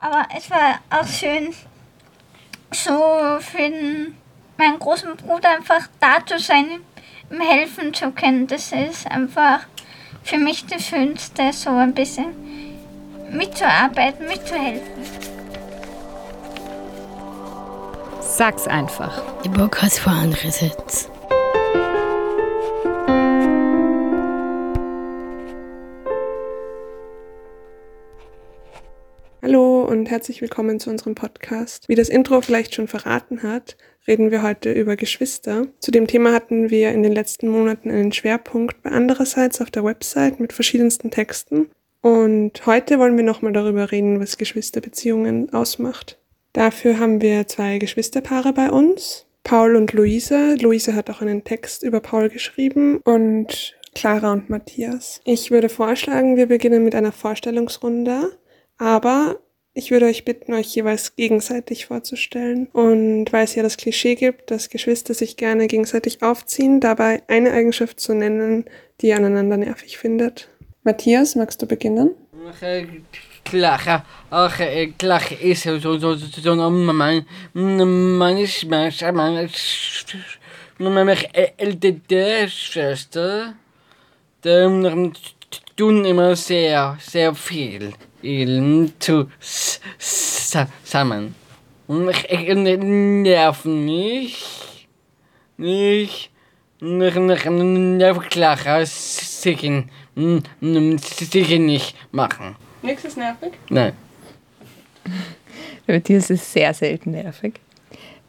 Aber es war auch schön, so für den, meinen großen Bruder einfach da zu sein, ihm helfen zu können. Das ist einfach für mich das Schönste, so ein bisschen mitzuarbeiten, mitzuhelfen. Sag's einfach. Der Bock hat vor Hallo und herzlich willkommen zu unserem Podcast. Wie das Intro vielleicht schon verraten hat, reden wir heute über Geschwister. Zu dem Thema hatten wir in den letzten Monaten einen Schwerpunkt bei andererseits auf der Website mit verschiedensten Texten. Und heute wollen wir nochmal darüber reden, was Geschwisterbeziehungen ausmacht. Dafür haben wir zwei Geschwisterpaare bei uns, Paul und Luise. Luise hat auch einen Text über Paul geschrieben und Clara und Matthias. Ich würde vorschlagen, wir beginnen mit einer Vorstellungsrunde, aber ich würde euch bitten, euch jeweils gegenseitig vorzustellen. Und weil es ja das Klischee gibt, dass Geschwister sich gerne gegenseitig aufziehen, dabei eine Eigenschaft zu nennen, die ihr aneinander nervig findet. Matthias, magst du beginnen? Clara, ach, Clara ist so, so, so, so, mein, meine Schmerzen, meine, meine ältere Schwester, die tun immer sehr, sehr viel zusammen. Und ich nerv nicht, nicht, nicht, nerv Clara, sicher, sicher nicht machen. Nix ist nervig? Nein. Der Matthias ist sehr selten nervig.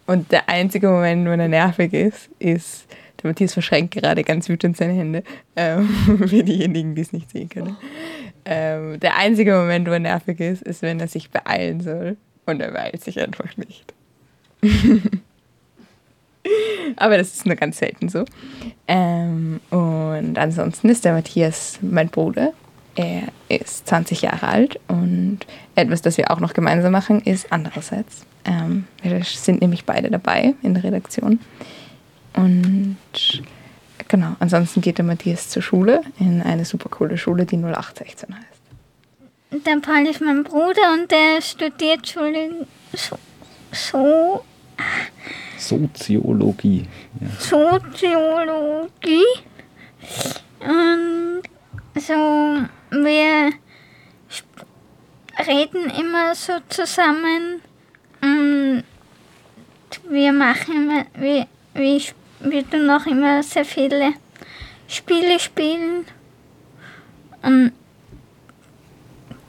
Und der einzige Moment, wenn er nervig ist, ist, der Matthias verschränkt gerade ganz wütend seine Hände, ähm, für diejenigen, die es nicht sehen können. Ähm, der einzige Moment, wo er nervig ist, ist, wenn er sich beeilen soll. Und er beeilt sich einfach nicht. Aber das ist nur ganz selten so. Ähm, und ansonsten ist der Matthias mein Bruder. Er ist 20 Jahre alt und etwas, das wir auch noch gemeinsam machen, ist andererseits. Ähm, wir sind nämlich beide dabei in der Redaktion. Und genau, ansonsten geht der Matthias zur Schule in eine super coole Schule, die 0816 heißt. Der Paul ist mein Bruder und der studiert Schule so, so Soziologie. Ja. Soziologie. Und so, wir reden immer so zusammen. Und wir machen immer, wir, wir, wir tun auch immer sehr viele Spiele spielen. Und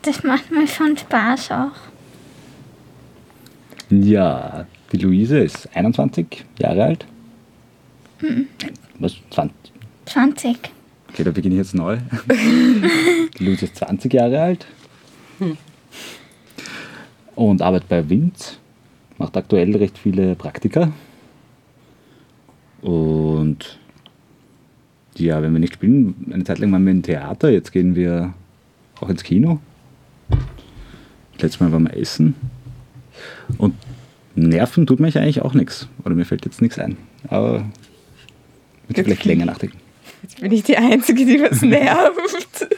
das macht mir schon Spaß auch. Ja, die Luise ist 21 Jahre alt. Mhm. Was? 20? 20. Okay, da beginne ich jetzt neu. die Luise ist 20 Jahre alt. Und arbeitet bei Winz. Macht aktuell recht viele Praktika. Und ja, wenn wir nicht spielen, eine Zeit lang waren wir im Theater, jetzt gehen wir auch ins Kino. Letztes Mal waren wir essen. Und nerven tut mich eigentlich auch nichts. Oder mir fällt jetzt nichts ein. Aber wird vielleicht länger ich- nachdenken. Jetzt bin ich die Einzige, die was nervt.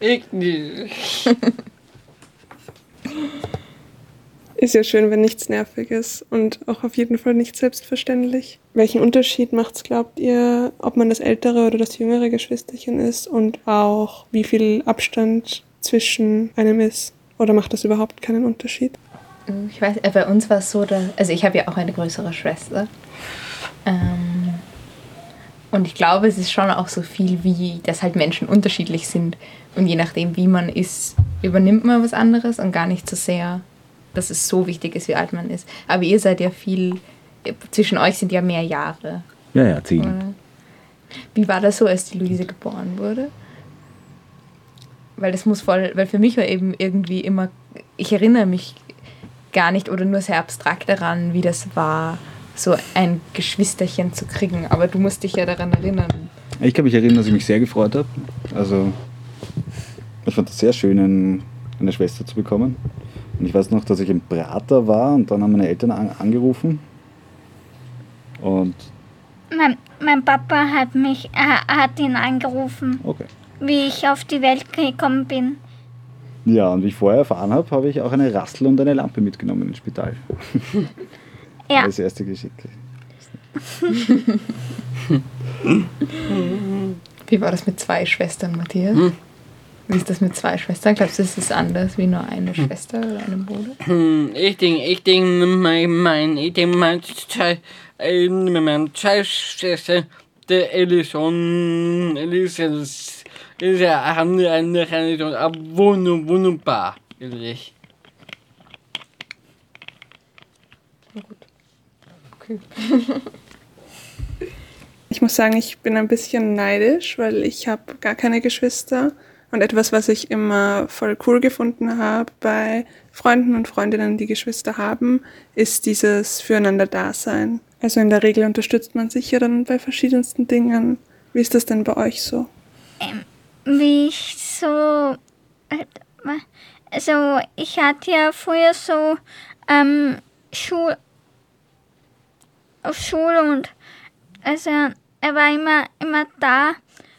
Ich nicht. Ist ja schön, wenn nichts nervig ist und auch auf jeden Fall nicht selbstverständlich. Welchen Unterschied macht's, glaubt ihr, ob man das ältere oder das jüngere Geschwisterchen ist und auch wie viel Abstand zwischen einem ist? Oder macht das überhaupt keinen Unterschied? Ich weiß, äh, bei uns war es so, dass, also ich habe ja auch eine größere Schwester. Ähm, und ich glaube, es ist schon auch so viel, wie dass halt Menschen unterschiedlich sind. Und je nachdem, wie man ist, übernimmt man was anderes und gar nicht so sehr, dass es so wichtig ist, wie alt man ist. Aber ihr seid ja viel, zwischen euch sind ja mehr Jahre. Ja, ja, zehn. Oder? Wie war das so, als die Luise geboren wurde? Weil das muss voll, weil für mich war eben irgendwie immer, ich erinnere mich gar nicht oder nur sehr abstrakt daran, wie das war, so ein Geschwisterchen zu kriegen. Aber du musst dich ja daran erinnern. Ich kann mich erinnern, dass ich mich sehr gefreut habe. Also, ich fand es sehr schön, ein- eine Schwester zu bekommen. Und ich weiß noch, dass ich im Prater war und dann haben meine Eltern an, angerufen. Und, Mein, mein Papa hat mich, äh, hat ihn angerufen, okay. wie ich auf die Welt gekommen bin. Ja, und wie ich vorher erfahren habe, habe ich auch eine Rassel und eine Lampe mitgenommen ins Spital. Ja. Als erste Geschick. Wie war das mit zwei Schwestern, Matthias? Hm. Wie ist das mit zwei Schwestern? Glaubst du, es ist anders wie nur eine Schwester oder eine Bruder? Hm, Ich denke, ich denke, mein, mein, ich denke, mein, zwei, äh, mein, zwei Schwestern, der Ellison, Ellison, ist ja, haben eine, eine, eine, wunderbar, wunderbar, ehrlich. Okay. Ich muss sagen, ich bin ein bisschen neidisch, weil ich habe gar keine Geschwister. Und etwas, was ich immer voll cool gefunden habe bei Freunden und Freundinnen, die Geschwister haben, ist dieses Füreinander-Dasein. Also in der Regel unterstützt man sich ja dann bei verschiedensten Dingen. Wie ist das denn bei euch so? wie ich so, also ich hatte ja früher so ähm, Schul, auf Schule und also er war immer, immer da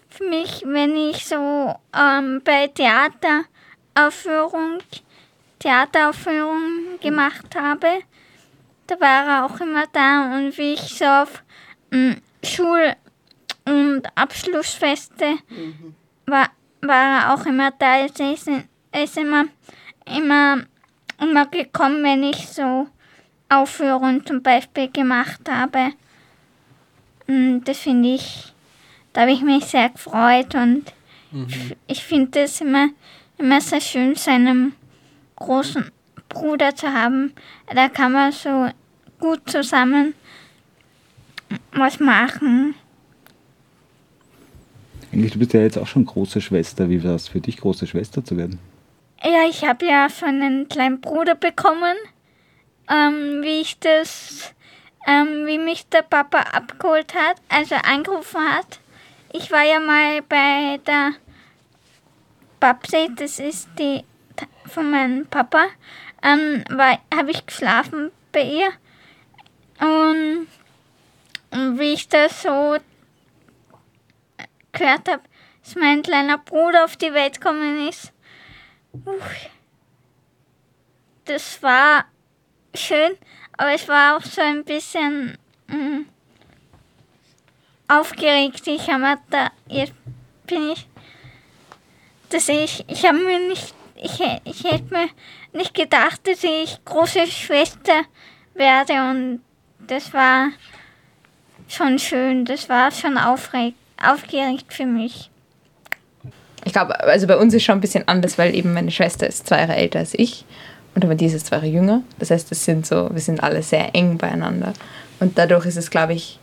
für mich, wenn ich so ähm, bei Theateraufführung, Theateraufführung gemacht habe. Da war er auch immer da und wie ich so auf ähm, Schul- und Abschlussfeste war, war er auch immer da. Er ist, er ist immer, immer, immer gekommen, wenn ich so Aufführungen zum Beispiel gemacht habe. Und das finde ich, da habe ich mich sehr gefreut und ich- ich finde es immer, immer sehr schön, seinen großen Bruder zu haben. Da kann man so gut zusammen was machen. Eigentlich, du bist ja jetzt auch schon große Schwester. Wie war es für dich, große Schwester zu werden? Ja, ich habe ja schon einen kleinen Bruder bekommen, ähm, wie ich das, ähm, wie mich der Papa abgeholt hat, also angerufen hat. Ich war ja mal bei der Babsi, das ist die von meinem Papa, ähm, habe ich geschlafen bei ihr. Und, und wie ich das so gehört habe, dass mein kleiner Bruder auf die Welt gekommen ist, Uff. Das war schön, aber es war auch so ein bisschen mm, aufgeregt. Ich habe da, jetzt bin ich, dass ich, ich habe mir nicht, ich, ich hätte mir nicht gedacht, dass ich große Schwester werde und das war schon schön, das war schon aufreg, aufgeregt für mich. Ich glaube, also bei uns ist schon ein bisschen anders, weil eben meine Schwester ist zwei Jahre älter als ich und aber die ist zwei Jahre jünger. Das heißt, das sind so, wir sind alle sehr eng beieinander. Und dadurch ist es, glaube ich,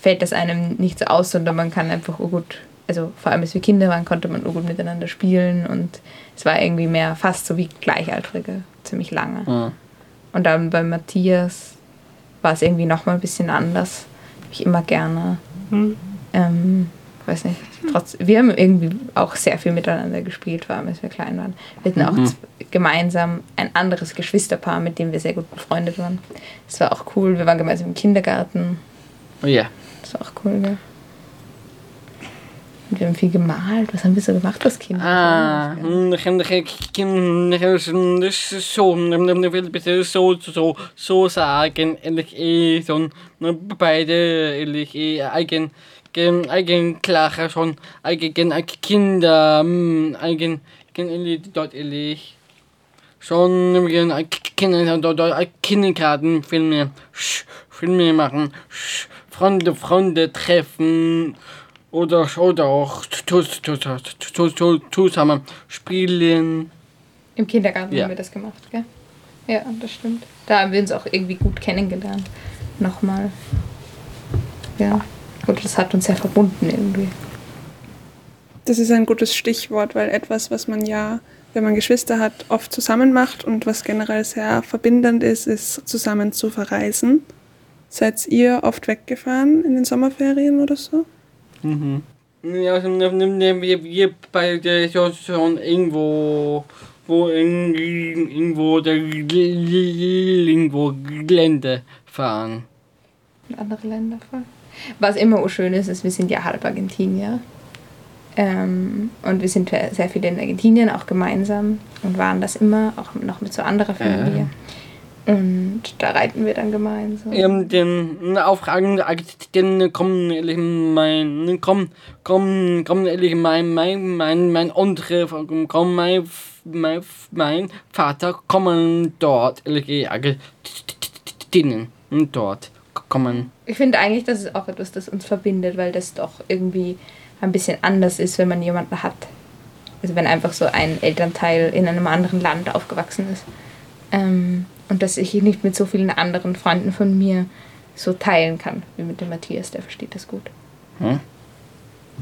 fällt das einem nicht so aus, sondern man kann einfach oh gut, also vor allem als wir Kinder waren, konnte man oh gut miteinander spielen und es war irgendwie mehr fast so wie Gleichaltrige, ziemlich lange. Ja. Und dann bei Matthias war es irgendwie nochmal ein bisschen anders. Hab ich immer gerne. Ähm, weiß nicht. Trotz, wir haben irgendwie auch sehr viel miteinander gespielt, vor allem als wir klein waren. Wir hatten auch z- gemeinsam ein anderes Geschwisterpaar, mit dem wir sehr gut befreundet waren. Das war auch cool. Wir waren gemeinsam im Kindergarten. Oh ja. Das war auch cool, gell? Wir haben viel gemalt. Was haben wir so gemacht als Kinder? Ah, will bitte so, so, so sagen, ehrlich, eh, so, beide, ehrlich, eh, eigen, gen- eigen, klar, schon, eigen, Kinder, mm, eigen, dort, ehrlich, schon, gen- Kinder, dort, dort, Kindergarten, Filme, Filme machen, sch- Freunde, Freunde treffen, oder, oder auch zu- zu- zu- zu- zu- zusammen spielen. Im Kindergarten Ja. haben wir das gemacht, gell? Ja, das stimmt. Da haben wir uns auch irgendwie gut kennengelernt. Nochmal. Ja. Und das hat uns sehr verbunden irgendwie. Das ist ein gutes Stichwort, weil etwas, was man ja, wenn man Geschwister hat, oft zusammen macht und was generell sehr verbindend ist, ist zusammen zu verreisen. Seid ihr oft weggefahren in den Sommerferien oder so? Ja, also, wir, wir beide schon irgendwo, wo in, irgendwo der irgendwo Gelände fahren. In andere Länder voll. Was immer auch schön ist, ist, wir sind ja halb Argentinier. Ähm, und wir sind sehr viel in Argentinien auch gemeinsam und waren das immer, auch noch mit so anderer Familie. Und da reiten wir dann gemeinsam. Ähm, den Aufragen, den kommen ehrlich mein, komm, komm, komm ehrlich mein, mein, mein, mein andere, komm mein, mein, mein Vater kommen dort, ehrlich Argentinen, dort kommen. Ich finde eigentlich, das ist auch etwas, das uns verbindet, weil das doch irgendwie ein bisschen anders ist, wenn man jemanden hat. Also wenn einfach so ein Elternteil in einem anderen Land aufgewachsen ist. Ähm, und dass ich nicht mit so vielen anderen Freunden von mir so teilen kann, wie mit dem Matthias, der versteht das gut. Hm?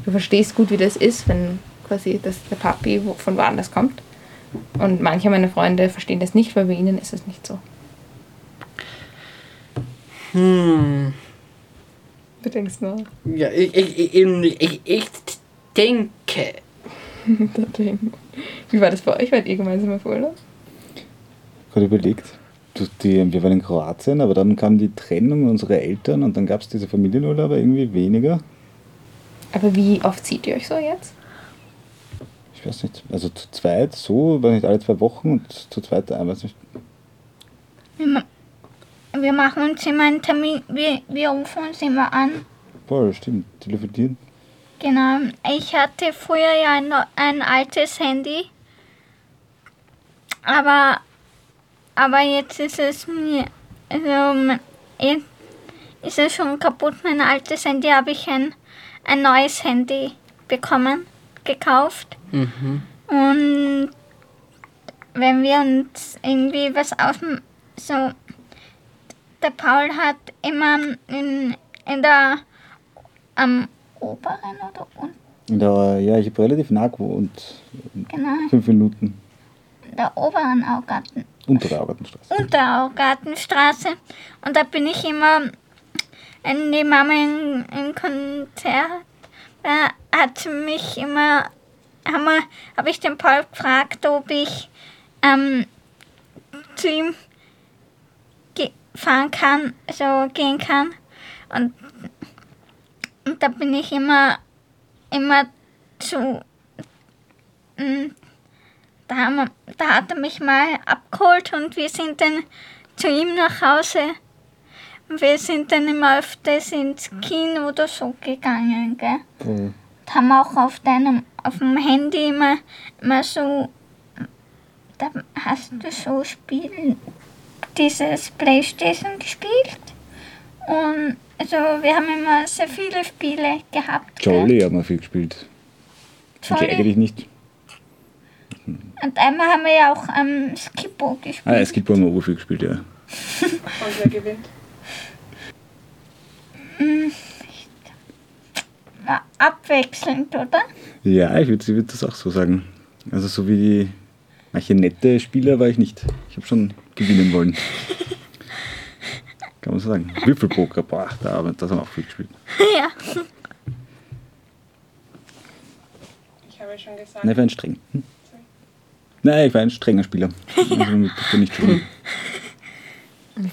Du verstehst gut, wie das ist, wenn quasi das, der Papi von woanders kommt. Und manche meiner Freunde verstehen das nicht, weil bei ihnen ist es nicht so. Hm. Du denkst noch? Ja, ich, ich, ich, ich, ich denke. Wie war das bei euch? Wart ihr gemeinsam auf Urlaub? Ich habe überlegt. Die, wir waren in Kroatien, aber dann kam die Trennung unserer Eltern und dann gab es diese Familienurlaub, aber irgendwie weniger. Aber wie oft seht ihr euch so jetzt? Ich weiß nicht. Also zu zweit so, war nicht alle zwei Wochen und zu zweit, ich weiß nicht. Wir machen uns immer einen Termin, wir, wir rufen uns immer an. Voll, stimmt. Telefonieren. Genau. Ich hatte früher ja ein, ein altes Handy. Aber, aber jetzt ist es mir, also, ist es schon kaputt. Mein altes Handy habe ich ein, ein neues Handy bekommen, gekauft. Mhm. Und wenn wir uns irgendwie was aus so der Paul hat immer in, in der am oberen oder unten? Der, ja, ich habe relativ nah gewohnt. Genau. Fünf Minuten. In der oberen Augarten. Untere Augartenstraße. Untere Augartenstraße. Und da bin ich immer, wenn die Mama im, im Konzert da hat mich immer, habe hab ich den Paul gefragt, ob ich ähm, zu ihm fahren kann, so gehen kann. Und, und da bin ich immer, immer zu. Da, haben da hat er mich mal abgeholt und wir sind dann zu ihm nach Hause. Und wir sind dann immer öfters ins Kino oder so gegangen, gell? Mhm. Da haben wir auch auf deinem, auf dem Handy immer, immer so, da hast du so Spiele dieses Playstation gespielt. Und also wir haben immer sehr viele Spiele gehabt. Jolly haben wir viel gespielt. Jolly. Ich eigentlich nicht. Und einmal haben wir ja auch am ähm, Skippo gespielt. Ah, ja, Skippo haben wir auch viel gespielt, ja. Und wer gewinnt? Hm, abwechselnd, oder? Ja, ich würde würd das auch so sagen. Also so wie die manche nette Spieler war ich nicht. Ich habe schon gewinnen wollen. Kann man so sagen. Würfelpoker, boah, da, das haben wir auch viel gespielt. Ja. Ich habe schon gesagt. Nein, ich war ein streng. Hm? Nein, ich war ein strenger Spieler. Also bin nicht drin.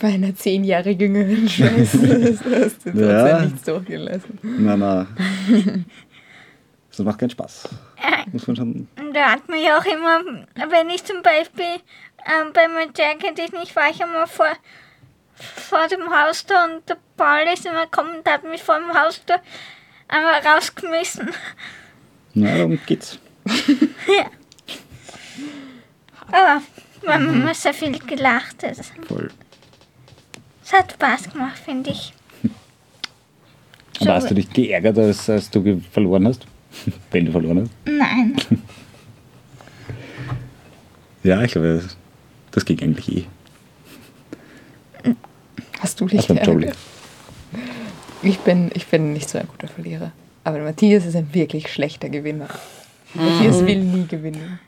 Bei einer zehn Jahre jüngeren Schwester hast du trotzdem ja. nichts durchgelassen. Nein, nein. Das macht keinen Spaß. Muss man schon. Da hat man ja auch immer, wenn ich zum Beispiel ähm, bei meinem Jacket nicht war, ich immer vor, vor dem Haustor und der Paul ist immer gekommen und hat mich vor dem Haustor einmal rausgeschmissen. Na, darum geht's. ja. Aber wir haben immer sehr viel gelacht. Voll. Es hat Spaß gemacht, finde ich. So hast du dich geärgert, als, als du verloren hast? Wenn du verloren hast? Nein. ja, ich glaube, das, das ging eigentlich eh. Hast du dich geärgert? Ich bin, ich bin nicht so ein guter Verlierer. Aber Matthias ist ein wirklich schlechter Gewinner. Mhm. Matthias will nie gewinnen.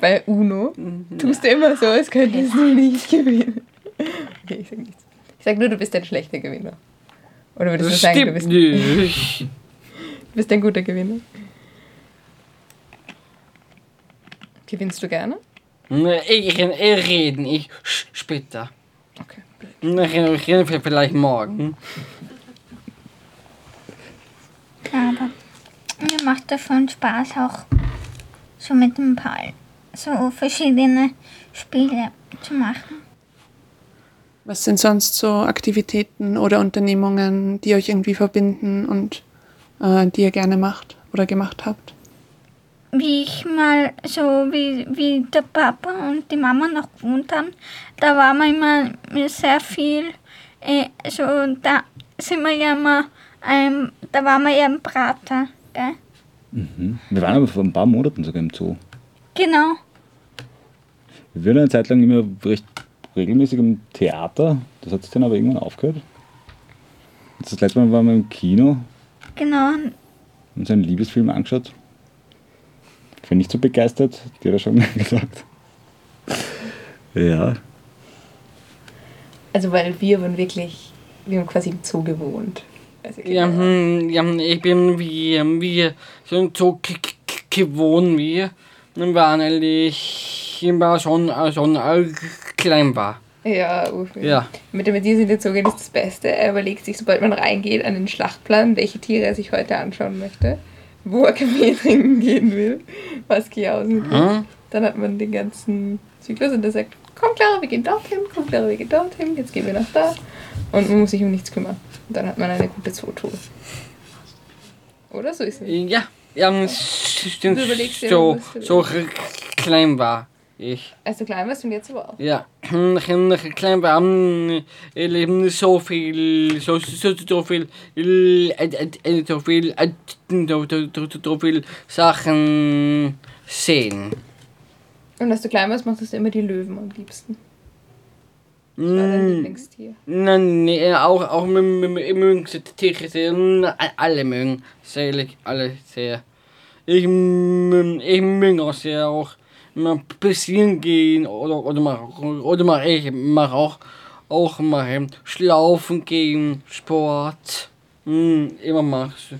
Bei Uno tust du immer so, als könntest du nicht gewinnen. Okay, ich sag nichts. Ich sag nur, du bist ein schlechter Gewinner. Oder würdest das du sagen, du bist. Nicht. Du bist ein guter Gewinner. Gewinnst du gerne? Ich kann reden, ich später. Okay. Ich rede vielleicht morgen. Aber Mir macht das schon Spaß auch so mit dem Paul so verschiedene Spiele zu machen. Was sind sonst so Aktivitäten oder Unternehmungen, die euch irgendwie verbinden und äh, die ihr gerne macht oder gemacht habt? Wie ich mal so, wie, wie der Papa und die Mama noch gewohnt haben, da war man immer sehr viel, äh, so, da sind wir ja immer, ähm, da waren wir ja im Prater, gell? Mhm. Wir waren aber vor ein paar Monaten sogar im Zoo. Genau. Wir waren eine Zeit lang immer recht regelmäßig im Theater. Das hat sich dann aber irgendwann aufgehört. Das letzte Mal waren wir im Kino Genau, und uns einen Liebesfilm angeschaut. Ich bin nicht so begeistert, hat jeder schon gesagt. Ja, Also weil wir waren wirklich, wir haben quasi im Zoo gewohnt. Also Ja, genau. hm, ja, ich bin wie, wie so, so k- k- gewohnt wie. Waren eigentlich immer schon, äh, schon äh, klein war. Ja, urviel. Ja. Mit den Zoo gehen ist das Beste. Er überlegt sich, sobald man reingeht, einen Schlachtplan, welche Tiere er sich heute anschauen möchte, wo er Kaffee trinken gehen will, was Kiausen gibt. Hm? Dann hat man den ganzen Zyklus und er sagt, komm Clara, wir gehen dorthin, komm Clara, wir gehen dorthin, jetzt gehen wir nach da. Und man muss sich um nichts kümmern. Und dann hat man eine gute Zootour. Oder so ist es. Ja, ja, stimmt. Du überlegst dir, So, so klein war ich. Als du klein warst und jetzt aber auch. Ja, klein war ich so viel, so, so, so viel, so viel, so, so, so, so viel Sachen sehen. Und als du klein warst, mochtest du immer die Löwen am liebsten. Das war dein Mm, Lieblingstier. Nein, nee, auch, auch mögen Tiere sehr, mm, alle mögen, sehr, alle sehr. Ich, ich mögen auch sehr auch mal passieren gehen oder, oder mal, oder mal, ich mache auch, auch mal schlaufen gehen, Sport. Mm, immer machst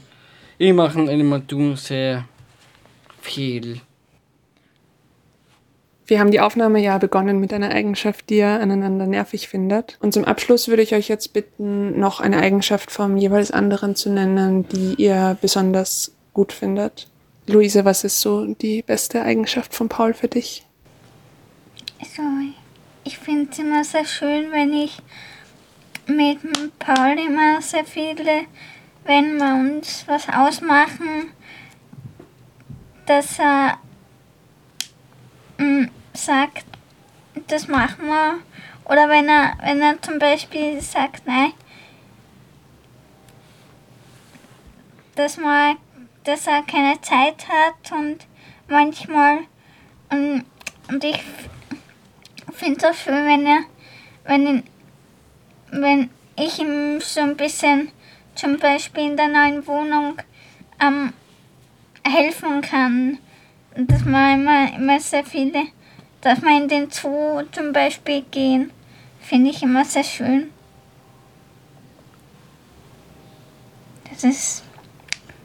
Ich mache immer tun sehr viel. Wir haben die Aufnahme ja begonnen mit einer Eigenschaft, die ihr aneinander nervig findet. Und zum Abschluss würde ich euch jetzt bitten, noch eine Eigenschaft vom jeweils anderen zu nennen, die ihr besonders gut findet. Luise, was ist so die beste Eigenschaft von Paul für dich? So, ich finde es immer sehr schön, wenn ich mit Paul immer sehr viele, wenn wir uns was ausmachen, dass er mm, sagt, das machen wir. Oder wenn er, wenn er zum Beispiel sagt, nein, dass, man, dass er keine Zeit hat und manchmal und, und ich finde es auch schön, wenn er, wenn, wenn ich ihm so ein bisschen zum Beispiel in der neuen Wohnung ähm, helfen kann. Dass man immer, immer sehr viele, dass wir in den Zoo zum Beispiel gehen, finde ich immer sehr schön. Das ist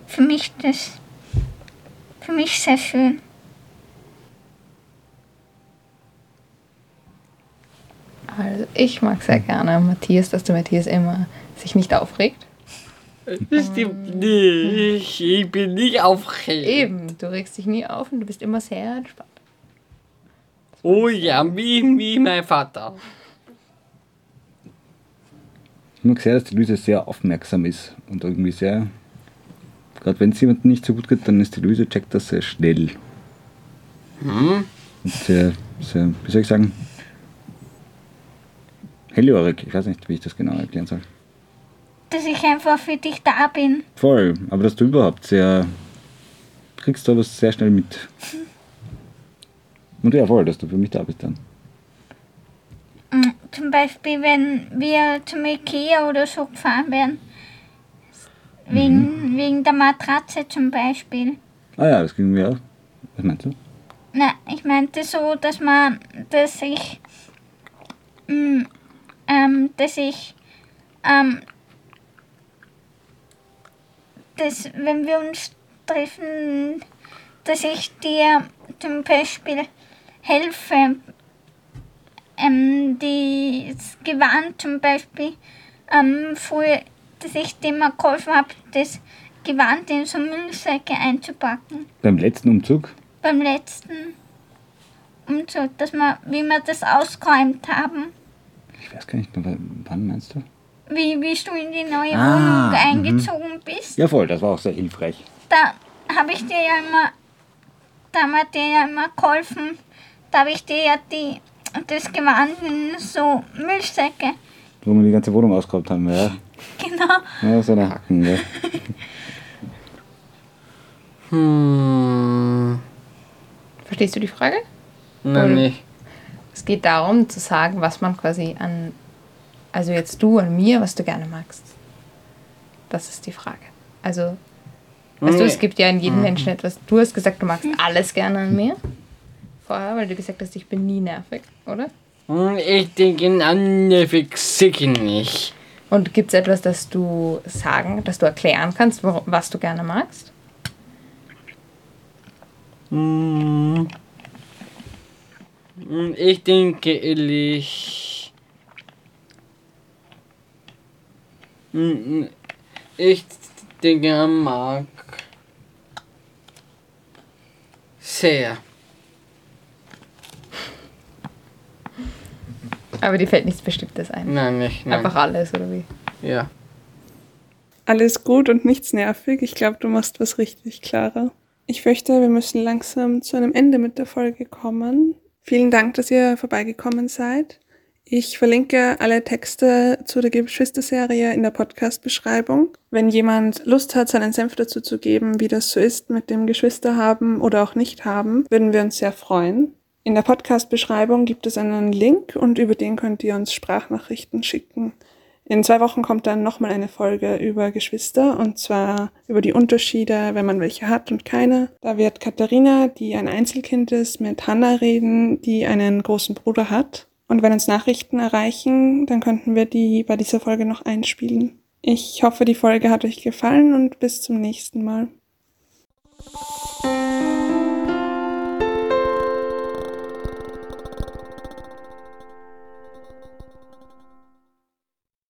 für mich das, für mich sehr schön. Also ich mag sehr gerne Matthias, dass der Matthias immer sich nicht aufregt. Das stimmt nicht. Ich bin nicht aufgeregt. Eben, du regst dich nie auf und du bist immer sehr entspannt. Oh ja, wie, wie mein Vater. Ich mag sehr, dass die Luise sehr aufmerksam ist und irgendwie sehr. Gerade wenn es jemandem nicht so gut geht, dann ist die Luise, checkt das sehr schnell. Und sehr, sehr, wie soll ich sagen, hellhörig. Ich weiß nicht, wie ich das genau erklären soll. Dass ich einfach für dich da bin. Voll, aber dass du überhaupt sehr. kriegst du was sehr schnell mit. Und ja, voll, dass du für mich da bist dann. Mm, Zum Beispiel, wenn wir zum Ikea oder so gefahren werden. Wegen, wegen der Matratze zum Beispiel. Ah ja, das ging mir auch. Was meinst du? Na, ich meinte so, dass man, dass ich, mm, ähm, dass ich, ähm, dass wenn wir uns treffen, dass ich dir zum Beispiel helfe, ähm, das Gewand zum Beispiel, ähm, früher, dass ich dem mal geholfen habe, das Gewand in so Müllsäcke einzupacken. Beim letzten Umzug? Beim letzten Umzug, dass wir, wie wir das ausgeräumt haben. Ich weiß gar nicht mehr, wa- wann meinst du? Wie, wie du in die neue Ah, Wohnung mhm. eingezogen bist. Ja, voll, das war auch sehr hilfreich. Da habe ich dir ja immer, da haben wir dir ja immer geholfen. Da habe ich dir ja die, das Gewand in so Müllsäcke. Wo wir die ganze Wohnung ausgehabt haben, ja. Genau. Ja, so eine Hacken, ja. Hm. Verstehst du die Frage? Nein, nicht. Es geht darum zu sagen, was man quasi an, also jetzt du an mir, was du gerne magst. Das ist die Frage. Also, weißt du, Nee. es gibt ja in jedem Menschen etwas. Du hast gesagt, du magst alles gerne an mir. Vorher, weil du gesagt hast, ich bin nie nervig, oder? Hm, Ich denke, nervig sicher nicht. Und gibt es etwas, das du sagen, das du erklären kannst, wo, was du gerne magst? Hm. Hm, Ich denke ehrlich. Ich denke, er mag sehr. Aber dir fällt nichts Bestimmtes ein. Nein, nicht. Nein. Einfach alles, oder wie? Ja. Alles gut und nichts nervig. Ich glaube, du machst was richtig, Clara. Ich fürchte, wir müssen langsam zu einem Ende mit der Folge kommen. Vielen Dank, dass ihr vorbeigekommen seid. Ich verlinke alle Texte zu der Geschwisterserie in der Podcast-Beschreibung. Wenn jemand Lust hat, seinen Senf dazu zu geben, wie das so ist mit dem Geschwister haben oder auch nicht haben, würden wir uns sehr freuen. In der Podcast-Beschreibung gibt es einen Link und über den könnt ihr uns Sprachnachrichten schicken. In zwei Wochen kommt dann nochmal eine Folge über Geschwister und zwar über die Unterschiede, wenn man welche hat und keine. Da wird Katharina, die ein Einzelkind ist, mit Hannah reden, die einen großen Bruder hat. Und wenn uns Nachrichten erreichen, dann könnten wir die bei dieser Folge noch einspielen. Ich hoffe, die Folge hat euch gefallen und bis zum nächsten Mal.